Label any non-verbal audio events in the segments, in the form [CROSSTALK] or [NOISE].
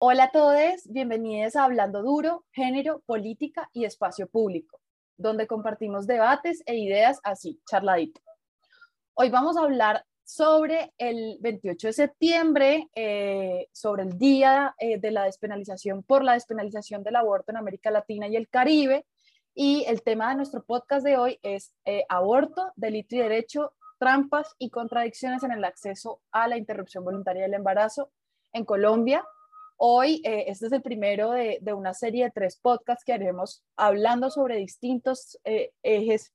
Hola a todos, bienvenidos a Hablando Duro, Género, Política y Espacio Público, donde compartimos debates e ideas así, charladito. Hoy vamos a hablar sobre el 28 de septiembre, eh, sobre el Día eh, de la Despenalización por la Despenalización del Aborto en América Latina y el Caribe. Y el tema de nuestro podcast de hoy es eh, aborto, delito y derecho, trampas y contradicciones en el acceso a la interrupción voluntaria del embarazo en Colombia, Hoy, eh, este es el primero de, una serie de tres podcasts que haremos hablando sobre distintos eh, ejes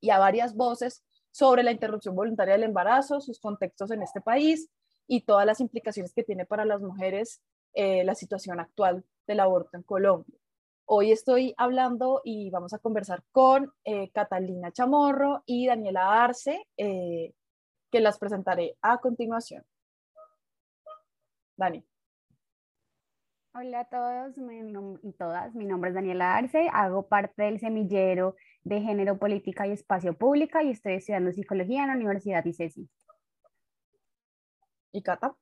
y a varias voces sobre la interrupción voluntaria del embarazo, sus contextos en este país y todas las implicaciones que tiene para las mujeres eh, la situación actual del aborto en Colombia. Hoy estoy hablando y vamos a conversar con Catalina Chamorro y Daniela Arce, que las presentaré a continuación. Dani. Hola a todos y todas, mi nombre es Daniela Arce, hago parte del semillero de Género, Política y Espacio Pública y estoy estudiando Psicología en la Universidad ICESI. ¿Y Cata?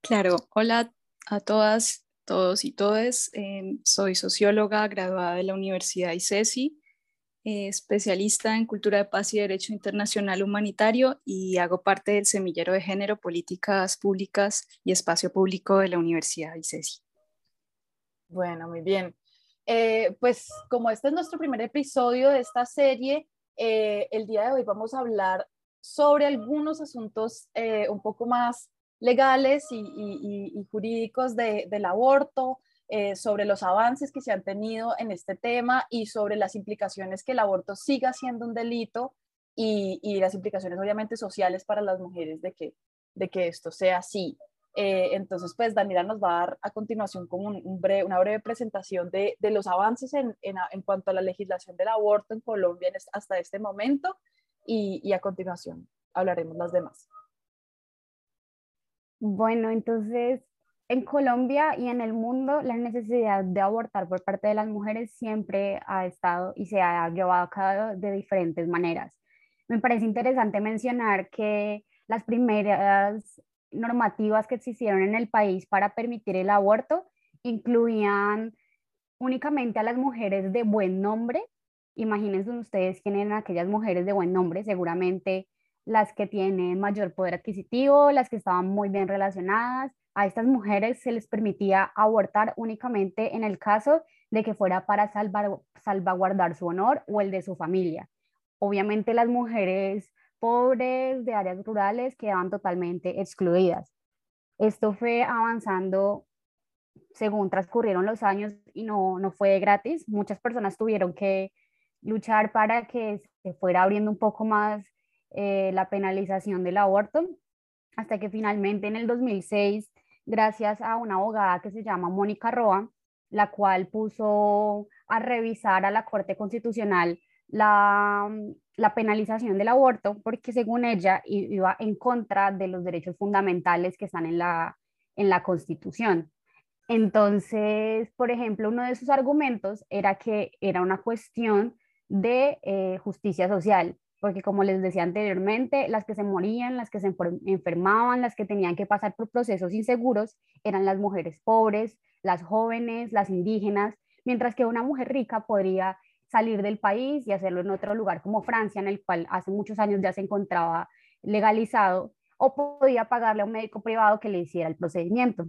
Claro, hola a todas, todos y todes. Eh, soy socióloga graduada de la Universidad ICESI eh, especialista en cultura de paz y derecho internacional humanitario y hago parte del semillero de género, políticas públicas y espacio público de la Universidad ICESI. Bueno, muy bien. Eh, pues como este es nuestro primer episodio de esta serie, eh, el día de hoy vamos a hablar sobre algunos asuntos un poco más legales y, jurídicos del aborto, eh, sobre los avances que se han tenido en este tema y sobre las implicaciones que el aborto siga siendo un delito y, las implicaciones obviamente sociales para las mujeres de que, de que esto sea así. Eh, entonces, pues Daniela nos va a dar a continuación como un, una breve presentación de, de los avances en, en, en, cuanto a la legislación del aborto en Colombia hasta este momento y, y a continuación hablaremos las demás. Bueno, entonces en Colombia y en el mundo la necesidad de abortar por parte de las mujeres siempre ha estado y se ha llevado a cabo de diferentes maneras. Me parece interesante mencionar que las primeras normativas que existieron en el país para permitir el aborto incluían únicamente a las mujeres de buen nombre. Imagínense ustedes quién eran aquellas mujeres de buen nombre, seguramente las que tienen mayor poder adquisitivo, las que estaban muy bien relacionadas, a estas mujeres se les permitía abortar únicamente en el caso de que fuera para salvaguardar su honor o el de su familia. Obviamente las mujeres pobres de áreas rurales quedaban totalmente excluidas. Esto fue avanzando según transcurrieron los años y no, no fue gratis. Muchas personas tuvieron que luchar para que se fuera abriendo un poco más eh, la penalización del aborto, hasta que finalmente en el 2006 gracias a una abogada que se llama Mónica Roa, la cual puso a revisar a la Corte Constitucional la, penalización del aborto, porque según ella iba en contra de los derechos fundamentales que están en la, en la Constitución. Entonces, por ejemplo, uno de sus argumentos era que era una cuestión de eh, justicia social, porque como les decía anteriormente, las que se morían, las que se enfermaban, las que tenían que pasar por procesos inseguros eran las mujeres pobres, las jóvenes, las indígenas, mientras que una mujer rica podría salir del país y hacerlo en otro lugar como Francia, en el cual hace muchos años ya se encontraba legalizado, o podía pagarle a un médico privado que le hiciera el procedimiento.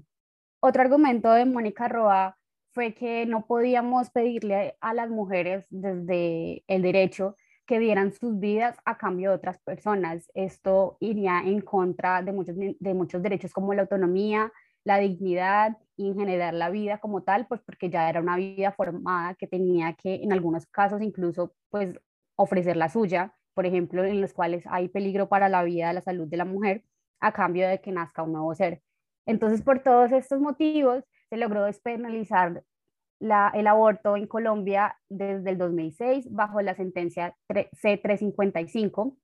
Otro argumento de Mónica Roa fue que no podíamos pedirle a las mujeres desde el derecho que dieran sus vidas a cambio de otras personas. Esto iría en contra de muchos, de muchos derechos como la autonomía, la dignidad y en general la vida como tal, pues porque ya era una vida formada que tenía que en algunos casos incluso pues ofrecer la suya, por ejemplo, en los cuales hay peligro para la vida, la salud de la mujer a cambio de que nazca un nuevo ser. Entonces, por todos estos motivos, se logró despenalizar el aborto en Colombia desde el 2006 bajo la sentencia C355,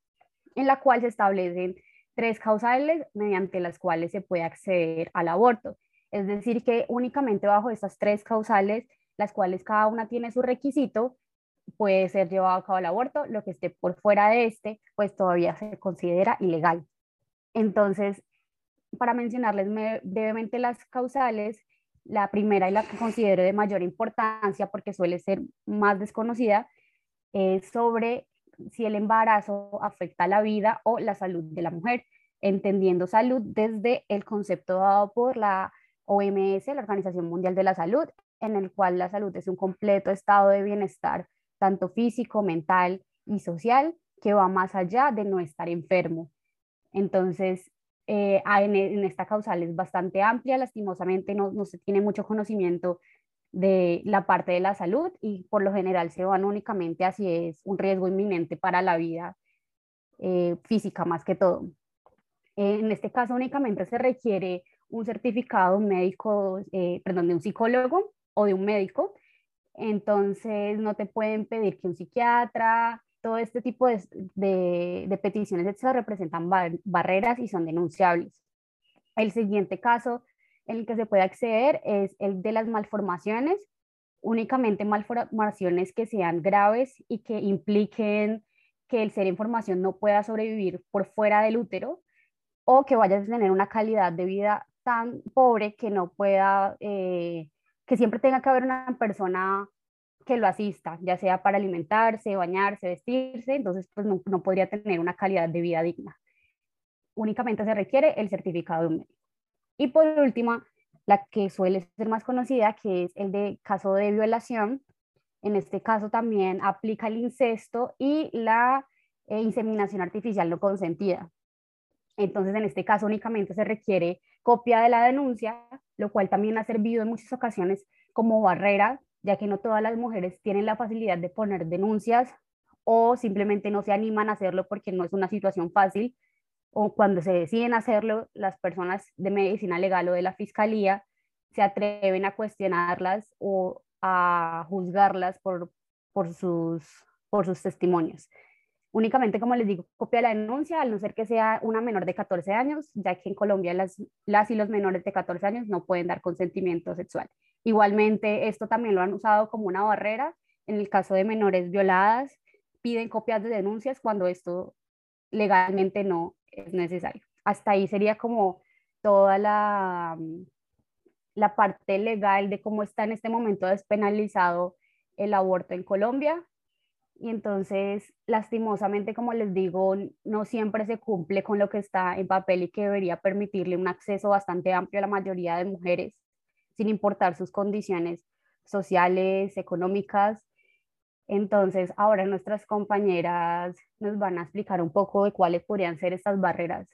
en la cual se establecen tres causales mediante las cuales se puede acceder al aborto. Es decir, que únicamente bajo estas tres causales, las cuales cada una tiene su requisito, puede ser llevado a cabo el aborto. Lo que esté por fuera de este, pues todavía se considera ilegal. Entonces, para mencionarles brevemente las causales, la primera y la que considero de mayor importancia porque suele ser más desconocida es sobre si el embarazo afecta la vida o la salud de la mujer, entendiendo salud desde el concepto dado por la OMS, la Organización Mundial de la Salud, en el cual la salud es un completo estado de bienestar, tanto físico, mental y social, que va más allá de no estar enfermo. Entonces, eh, en, esta causal es bastante amplia, lastimosamente no, no se tiene mucho conocimiento de la parte de la salud y por lo general se van únicamente a si es un riesgo inminente para la vida eh, física más que todo. en este caso únicamente se requiere un certificado médico, eh, perdón, de un psicólogo o de un médico. Entonces no te pueden pedir que un psiquiatra, todo este tipo de, de, peticiones se representan barreras y son denunciables. El siguiente caso en el que se puede acceder es el de las malformaciones, únicamente malformaciones que sean graves y que impliquen que el ser en formación no pueda sobrevivir por fuera del útero o que vaya a tener una calidad de vida tan pobre que no pueda, eh, que siempre tenga que haber una persona que lo asista, ya sea para alimentarse, bañarse, vestirse, entonces pues no, no podría tener una calidad de vida digna. Únicamente se requiere el certificado de un médico. Y por último, la que suele ser más conocida, que es el de caso de violación. En este caso también aplica el incesto y la eh, inseminación artificial no consentida. Entonces, en este caso únicamente se requiere copia de la denuncia, lo cual también ha servido en muchas ocasiones como barrera, ya que no todas las mujeres tienen la facilidad de poner denuncias o simplemente no se animan a hacerlo porque no es una situación fácil, o cuando se deciden hacerlo, las personas de medicina legal o de la fiscalía se atreven a cuestionarlas o a juzgarlas por, por, sus, por sus testimonios únicamente, como les digo, copia la denuncia, al no ser que sea una menor de 14 años, ya que en Colombia las, las y los menores de 14 años no pueden dar consentimiento sexual. Igualmente, esto también lo han usado como una barrera. En el caso de menores violadas, piden copias de denuncias cuando esto legalmente no es necesario. Hasta ahí sería como toda la, la parte legal de cómo está en este momento despenalizado el aborto en Colombia y entonces lastimosamente, como les digo, no siempre se cumple con lo que está en papel y que debería permitirle un acceso bastante amplio a la mayoría de mujeres, sin importar sus condiciones sociales, económicas. Entonces, ahora nuestras compañeras nos van a explicar un poco de cuáles podrían ser estas barreras.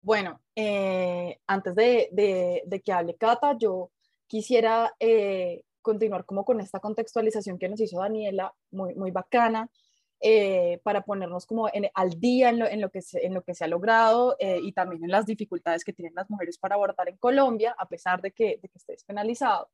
Bueno, eh, antes de, de, que hable Cata, yo quisiera eh, continuar como con esta contextualización que nos hizo Daniela, muy, muy bacana, eh, para ponernos como en, al día en lo, en lo, que se, en lo que se ha logrado eh, y también en las dificultades que tienen las mujeres para abortar en Colombia, a pesar de que, de que esté despenalizado.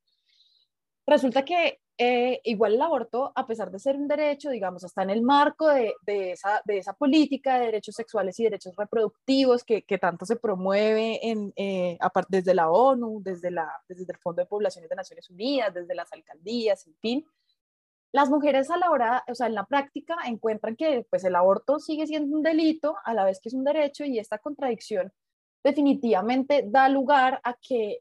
Resulta que eh, igual el aborto, a pesar de ser un derecho, digamos, está en el marco de, de, esa, de esa, política de derechos sexuales y derechos reproductivos que, que tanto se promueve en, eh, desde la ONU, desde, la, desde el Fondo de Poblaciones de Naciones Unidas, desde las alcaldías, en fin. Las mujeres a la hora, o sea, en la práctica encuentran que pues, el aborto sigue siendo un delito a la vez que es un derecho y esta contradicción definitivamente da lugar a que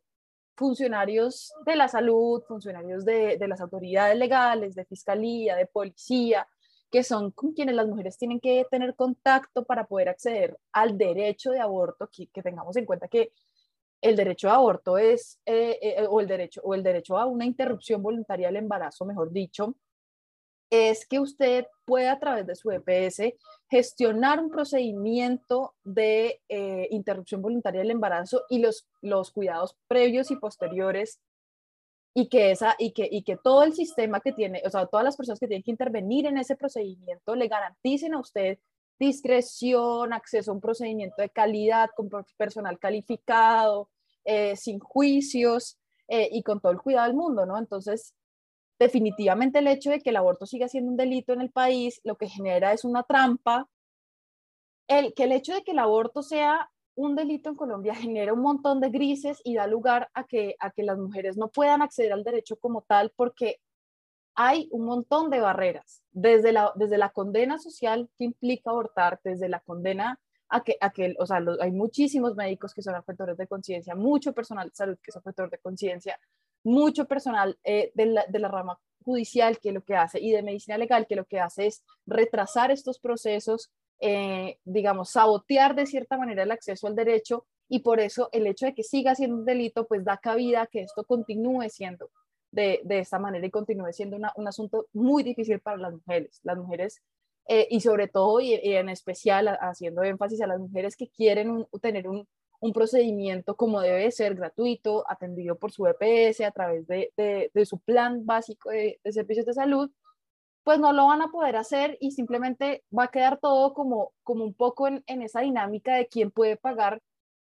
funcionarios de la salud, funcionarios de, las autoridades legales, de fiscalía, de policía, que son con quienes las mujeres tienen que tener contacto para poder acceder al derecho de aborto, que, tengamos en cuenta que el derecho a aborto es, eh, eh, o, el derecho, o el derecho a una interrupción voluntaria del embarazo, mejor dicho, es que usted puede a través de su EPS gestionar un procedimiento de eh, interrupción voluntaria del embarazo y los, los cuidados previos y posteriores y que, esa, y, que, y que todo el sistema que tiene, o sea, todas las personas que tienen que intervenir en ese procedimiento le garanticen a usted discreción, acceso a un procedimiento de calidad, con personal calificado, eh, sin juicios eh, y con todo el cuidado del mundo, ¿no? Entonces, definitivamente el hecho de que el aborto siga siendo un delito en el país lo que genera es una trampa. El, que el hecho de que el aborto sea un delito en Colombia [LAUGHS] genera un montón de grises y da lugar a que, a que las mujeres no puedan acceder al derecho como tal porque hay un montón de barreras, desde la, desde la condena social que implica abortar, desde la condena a que, a que o sea, hay muchísimos médicos que son afectores de conciencia, mucho personal de salud que es afector de conciencia, mucho personal eh, de, la, de la rama judicial que lo que hace y de medicina legal que lo que hace es retrasar estos procesos, eh, digamos, sabotear de cierta manera el acceso al derecho y por eso el hecho de que siga siendo un delito pues da cabida a que esto continúe siendo de, de esta manera y continúe siendo un asunto muy difícil para las mujeres. Las mujeres eh, y sobre todo y, en especial haciendo énfasis a las mujeres que quieren tener un, un, procedimiento como debe ser, gratuito, atendido por su EPS a través de, de, su plan básico de, servicios de salud, pues no lo van a poder hacer y simplemente va a quedar todo como, como un poco en, en esa dinámica de quién puede pagar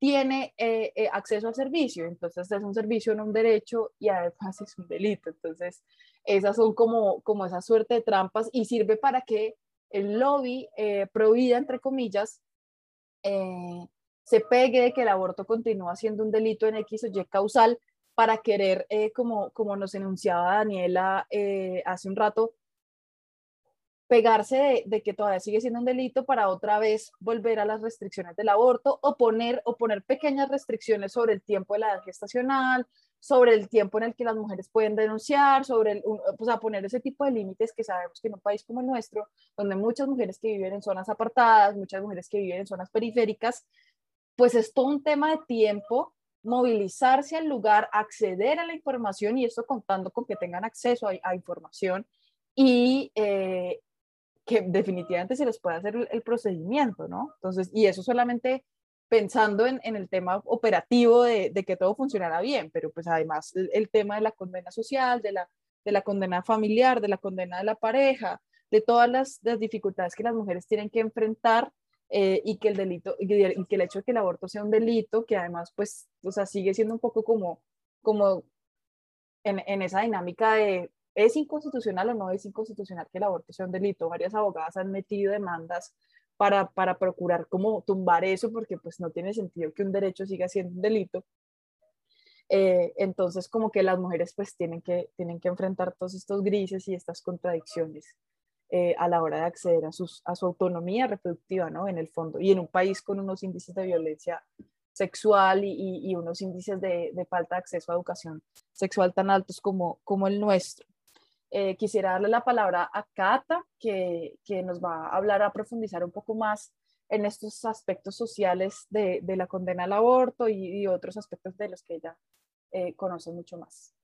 tiene eh, eh, acceso al servicio, entonces es un servicio, no un derecho y además es un delito. Entonces, esas son como, como esa suerte de trampas y sirve para que el lobby eh, entre comillas, eh, se pegue de que el aborto continúa siendo un delito en X o Y causal para querer, como, como nos enunciaba Daniela hace un rato, pegarse de, que todavía sigue siendo un delito para otra vez volver a las restricciones del aborto o poner, o poner pequeñas restricciones sobre el tiempo de la edad gestacional, sobre el tiempo en el que las mujeres pueden denunciar, sobre el, pues a poner ese tipo de límites que sabemos que en un país como el nuestro, donde muchas mujeres que viven en zonas apartadas, muchas mujeres que viven en zonas periféricas, pues es todo un tema de tiempo movilizarse al lugar, acceder a la información y esto contando con que tengan acceso a, información y, eh, que definitivamente se les puede hacer el, procedimiento, ¿no? Entonces, y eso solamente pensando en, el tema operativo de, que todo funcionara bien, pero pues además el, tema de la condena social, de la, de la condena familiar, de la condena de la pareja, de todas las dificultades que las mujeres tienen que enfrentar eh, y que el delito, y que, el hecho de que el aborto sea un delito, que además pues, o sea, sigue siendo un poco como, como en, en esa dinámica de ¿Es inconstitucional o no es inconstitucional que el aborto sea un delito? Varias abogadas han metido demandas para, para procurar cómo tumbar eso, porque pues no tiene sentido que un derecho siga siendo un delito. Eh, entonces, como que las mujeres pues tienen que, tienen que enfrentar todos estos grises y estas contradicciones eh, a la hora de acceder a, sus, a su autonomía reproductiva, ¿no? En el fondo, y en un país con unos índices de violencia sexual y, y, unos índices de, de, falta de acceso a educación sexual tan altos como, como el nuestro. Eh, quisiera darle la palabra a Cata, que, que, nos va a hablar, a profundizar un poco más en estos aspectos sociales de, de la condena al aborto y, otros aspectos de los que ella eh, conoce mucho más.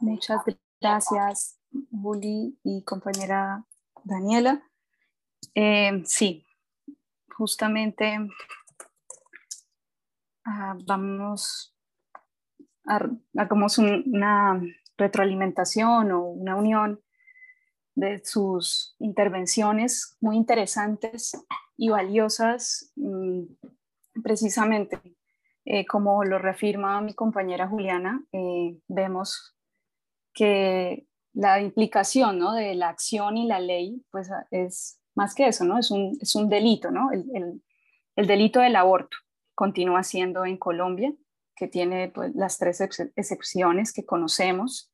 Muchas gracias, Bully y compañera Daniela. Eh, sí, justamente ah, vamos hagamos una retroalimentación o una unión de sus intervenciones muy interesantes y valiosas, mm, precisamente eh, como lo reafirma mi compañera Juliana, eh, vemos que la implicación ¿no? de la acción y la ley pues es más que eso, ¿no? es, un, es un delito, ¿no? el, el, el delito del aborto continúa siendo en Colombia que tiene pues, las tres excepciones que conocemos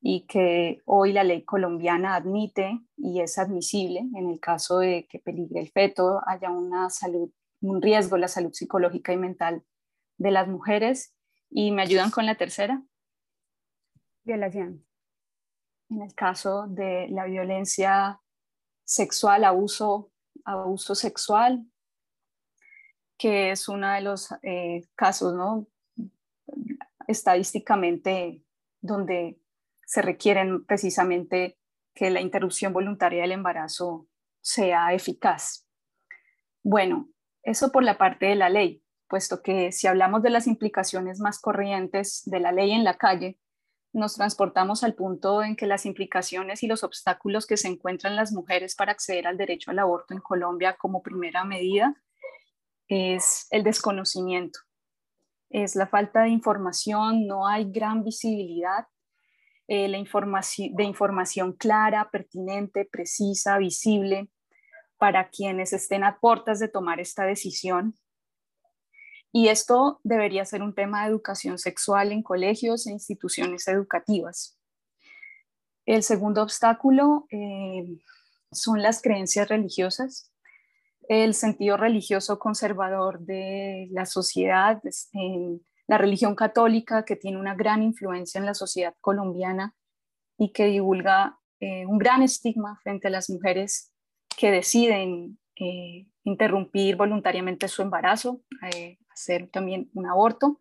y que hoy la ley colombiana admite y es admisible en el caso de que peligre el feto, haya una salud, un riesgo la salud psicológica y mental de las mujeres. ¿Y me ayudan con la tercera? Violación. En el caso de la violencia sexual, abuso, abuso sexual, que es uno de los eh, casos ¿no? estadísticamente donde se requieren precisamente que la interrupción voluntaria del embarazo sea eficaz. Bueno, eso por la parte de la ley, puesto que si hablamos de las implicaciones más corrientes de la ley en la calle, nos transportamos al punto en que las implicaciones y los obstáculos que se encuentran las mujeres para acceder al derecho al aborto en Colombia como primera medida es el desconocimiento es la falta de información, no hay gran visibilidad eh, la información, de información clara, pertinente, precisa, visible para quienes estén a puertas de tomar esta decisión. Y esto debería ser un tema de educación sexual en colegios e instituciones educativas. El segundo obstáculo eh, son las creencias religiosas. el sentido religioso conservador de la sociedad, la religión católica que tiene una gran influencia en la sociedad colombiana y que divulga eh, un gran estigma frente a las mujeres que deciden eh, interrumpir voluntariamente su embarazo, eh, hacer también un aborto,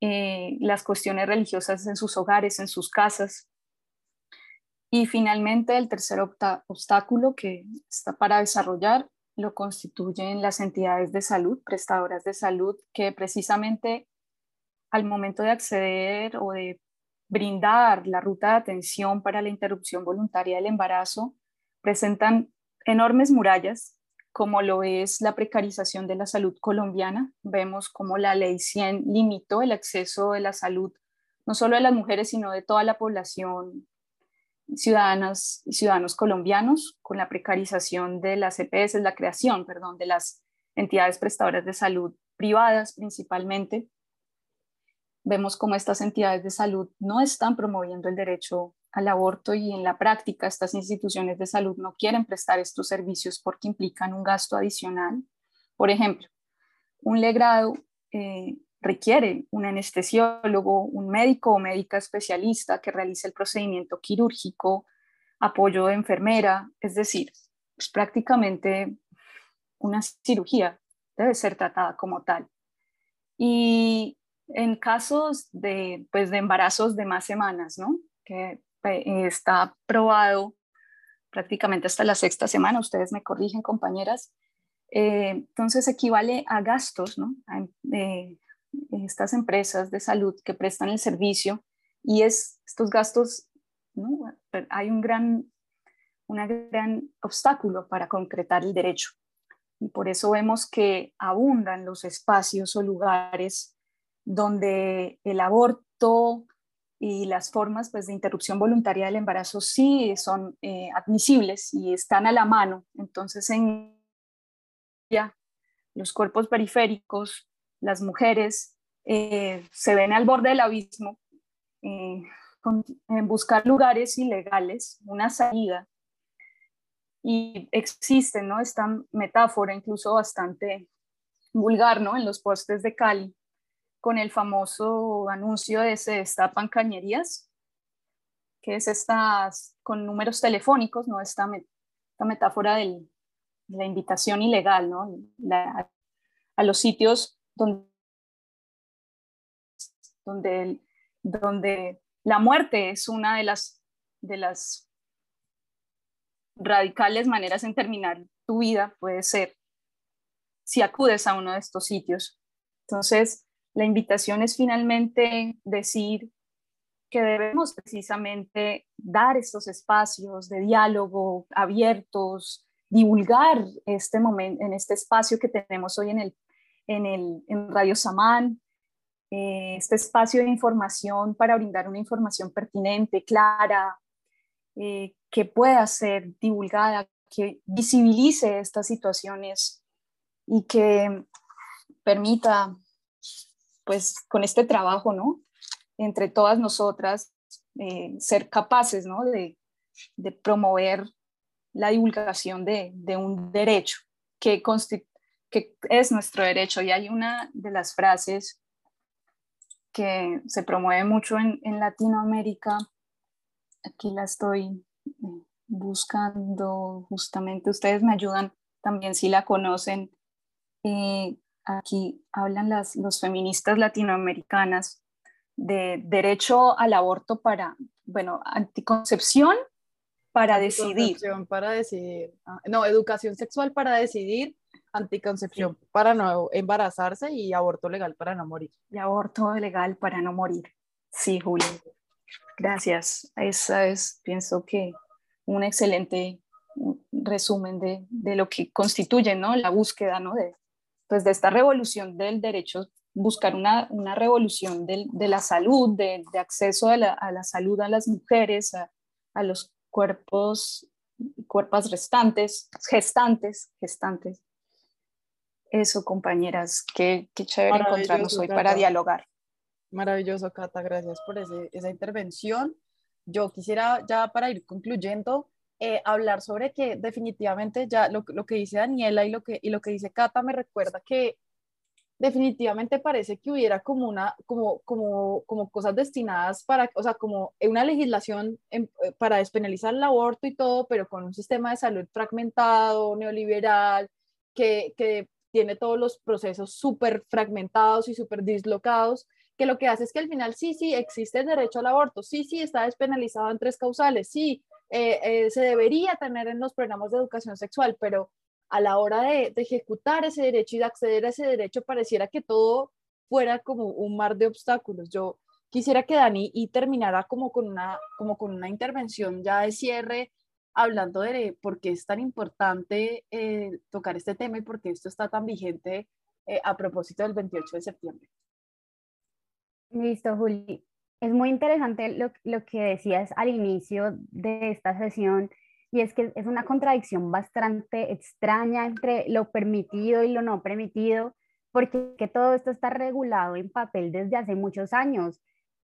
las cuestiones religiosas en sus hogares, en sus casas. Y finalmente el tercer obstáculo que está para desarrollar lo constituyen las entidades de salud, prestadoras de salud, que precisamente al momento de acceder o de brindar la ruta de atención para la interrupción voluntaria del embarazo, presentan enormes murallas, como lo es la precarización de la salud colombiana. Vemos como la ley 100 limitó el acceso de la salud, no solo de las mujeres, sino de toda la población ciudadanas y ciudadanos colombianos con la precarización de las EPS, la creación, perdón, de las entidades prestadoras de salud privadas principalmente. Vemos cómo estas entidades de salud no están promoviendo el derecho al aborto y en la práctica estas instituciones de salud no quieren prestar estos servicios porque implican un gasto adicional. Por ejemplo, un legrado eh, requiere un anestesiólogo, un médico o médica especialista que realice el procedimiento quirúrgico, apoyo de enfermera, es decir, pues prácticamente una cirugía debe ser tratada como tal. Y en casos de, pues, de embarazos de más semanas, ¿no? que está probado prácticamente hasta la sexta semana, ustedes me corrigen compañeras, eh, entonces equivale a gastos, ¿no? Eh, estas empresas de salud que prestan el servicio y es estos gastos, hay un gran, una gran obstáculo para concretar el derecho. Y por eso vemos que abundan los espacios o lugares donde el aborto y las formas pues, de interrupción voluntaria del embarazo sí son eh, admisibles y están a la mano. Entonces, en ya, los cuerpos periféricos las mujeres eh, se ven al borde del abismo eh, en buscar lugares ilegales, una salida. Y existe ¿no? esta metáfora incluso bastante vulgar ¿no? en los postes de Cali, con el famoso anuncio de se destapan cañerías, que es esta, con números telefónicos, ¿no? esta, esta metáfora de la invitación ilegal ¿no? a los sitios donde, donde, la muerte es una de las, de las radicales maneras en terminar tu vida, puede ser si acudes a uno de estos sitios. Entonces, la invitación es finalmente decir que debemos precisamente dar estos espacios de diálogo abiertos, divulgar este momento, en este espacio que tenemos hoy en el en, el, en Radio Samán, eh, este espacio de información para brindar una información pertinente, clara, eh, que pueda ser divulgada, que visibilice estas situaciones y que permita, pues con este trabajo, ¿no? Entre todas nosotras, eh, ser capaces, ¿no? De, promover la divulgación de, de un derecho que, que es nuestro derecho. Y hay una de las frases que se promueve mucho en, Latinoamérica, aquí la estoy eh, buscando justamente, ustedes me ayudan también si la conocen. Eh, aquí hablan las los feministas latinoamericanas de derecho al aborto para, bueno, anticoncepción para decidir. Para decidir. Ah, no, educación sexual para decidir anticoncepción para no embarazarse y aborto legal para no morir. Y aborto legal para no morir. Sí, Julio. Gracias. Esa es, pienso que, un excelente resumen de, de lo que constituye ¿no? la búsqueda ¿no? de, pues, de esta revolución del derecho, buscar una, una revolución del, de la salud, de, de acceso a la, a la, salud a las mujeres, a, a los cuerpos, cuerpos restantes, gestantes, gestantes, eso, compañeras, qué, qué chévere encontrarnos hoy para dialogar. Maravilloso, Cata, gracias por esa intervención. Yo quisiera ya para ir concluyendo eh, hablar sobre que definitivamente ya lo, lo, que dice Daniela y lo que, y lo que dice Cata me recuerda que definitivamente parece que hubiera como una, como, como, como cosas destinadas para, o sea, como una legislación eh, para despenalizar el aborto y todo, pero con un sistema de salud fragmentado, neoliberal, que, que tiene todos los procesos súper fragmentados y súper dislocados, que lo que hace es que al final sí, sí, existe el derecho al aborto, sí, sí, está despenalizado en tres causales, sí, eh, eh, se debería tener en los programas de educación sexual, pero a la hora de, ejecutar ese derecho y de acceder a ese derecho, pareciera que todo fuera como un mar de obstáculos. Yo quisiera que Dani terminara como con una, como con una intervención ya de cierre, hablando de por qué es tan importante eh, tocar este tema y por qué esto está tan vigente a propósito del 28 de septiembre. Listo, Juli. Es muy interesante lo, lo que decías al inicio de esta sesión y es que es una contradicción bastante extraña entre lo permitido y lo no permitido, porque que todo esto está regulado en papel desde hace muchos años.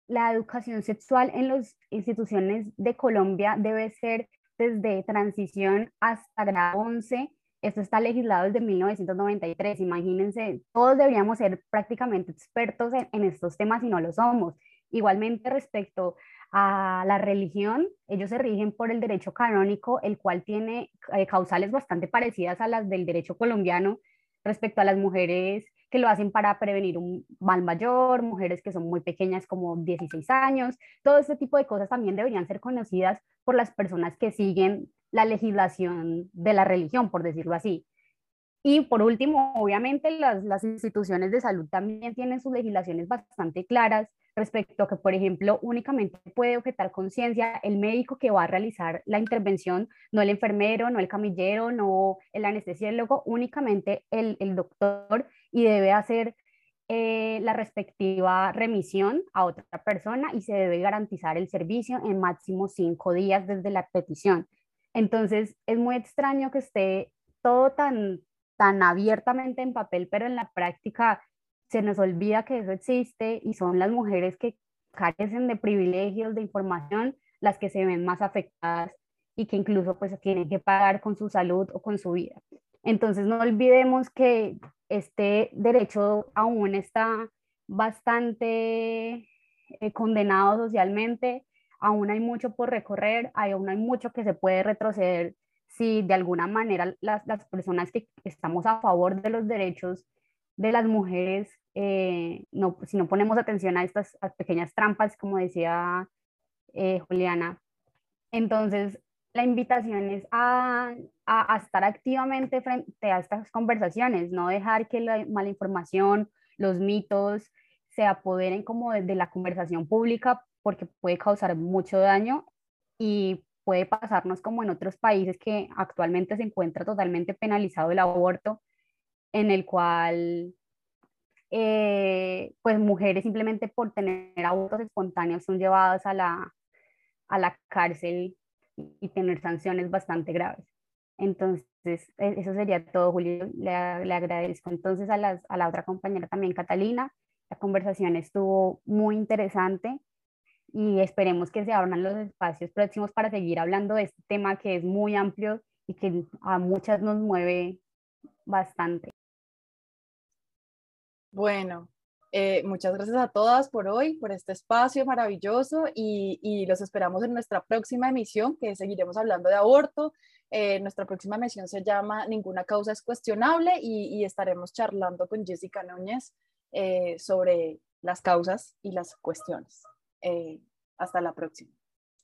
La educación sexual en las instituciones de Colombia debe ser desde transición hasta grado 11. Esto está legislado desde 1993. Imagínense, todos deberíamos ser prácticamente expertos en estos temas y no lo somos. Igualmente respecto a la religión, ellos se rigen por el derecho canónico, el cual tiene eh, causales bastante parecidas a las del derecho colombiano respecto a las mujeres que lo hacen para prevenir un mal mayor, mujeres que son muy pequeñas como 16 años, todo este tipo de cosas también deberían ser conocidas por las personas que siguen la legislación de la religión, por decirlo así. Y por último, obviamente las, las instituciones de salud también tienen sus legislaciones bastante claras respecto a que, por ejemplo, únicamente puede objetar conciencia el médico que va a realizar la intervención, no el enfermero, no el camillero, no el anestesiólogo, únicamente el, el doctor y debe hacer eh, la respectiva remisión a otra persona y se debe garantizar el servicio en máximo cinco días desde la petición. Entonces, es muy extraño que esté todo tan, tan abiertamente en papel, pero en la práctica se nos olvida que eso existe y son las mujeres que carecen de privilegios, de información, las que se ven más afectadas y que incluso pues tienen que pagar con su salud o con su vida. Entonces no olvidemos que este derecho aún está bastante eh, condenado socialmente, aún hay mucho por recorrer, aún hay mucho que se puede retroceder si de alguna manera las, las personas que estamos a favor de los derechos de las mujeres eh, no, si no ponemos atención a estas pequeñas trampas, como decía eh, Juliana. Entonces, la invitación es a, a, estar activamente frente a estas conversaciones, no dejar que la mala información, los mitos se apoderen como de, de la conversación pública porque puede causar mucho daño y puede pasarnos como en otros países que actualmente se encuentra totalmente penalizado el aborto, en el cual eh, pues mujeres simplemente por tener abortos espontáneos son llevadas a la, a la cárcel y tener sanciones bastante graves. Entonces, e, eso sería todo, Julio. Le, agradezco entonces a, las, a la otra compañera también, Catalina. La conversación estuvo muy interesante y esperemos que se abran los espacios próximos para seguir hablando de este tema que es muy amplio y que a muchas nos mueve bastante. Bueno, eh, muchas gracias a todas por hoy, por este espacio maravilloso y, los esperamos en nuestra próxima emisión, que seguiremos hablando de aborto. Eh, nuestra próxima emisión se llama Ninguna causa es cuestionable y, estaremos charlando con Jessica Núñez eh, sobre las causas y las cuestiones. hasta la próxima.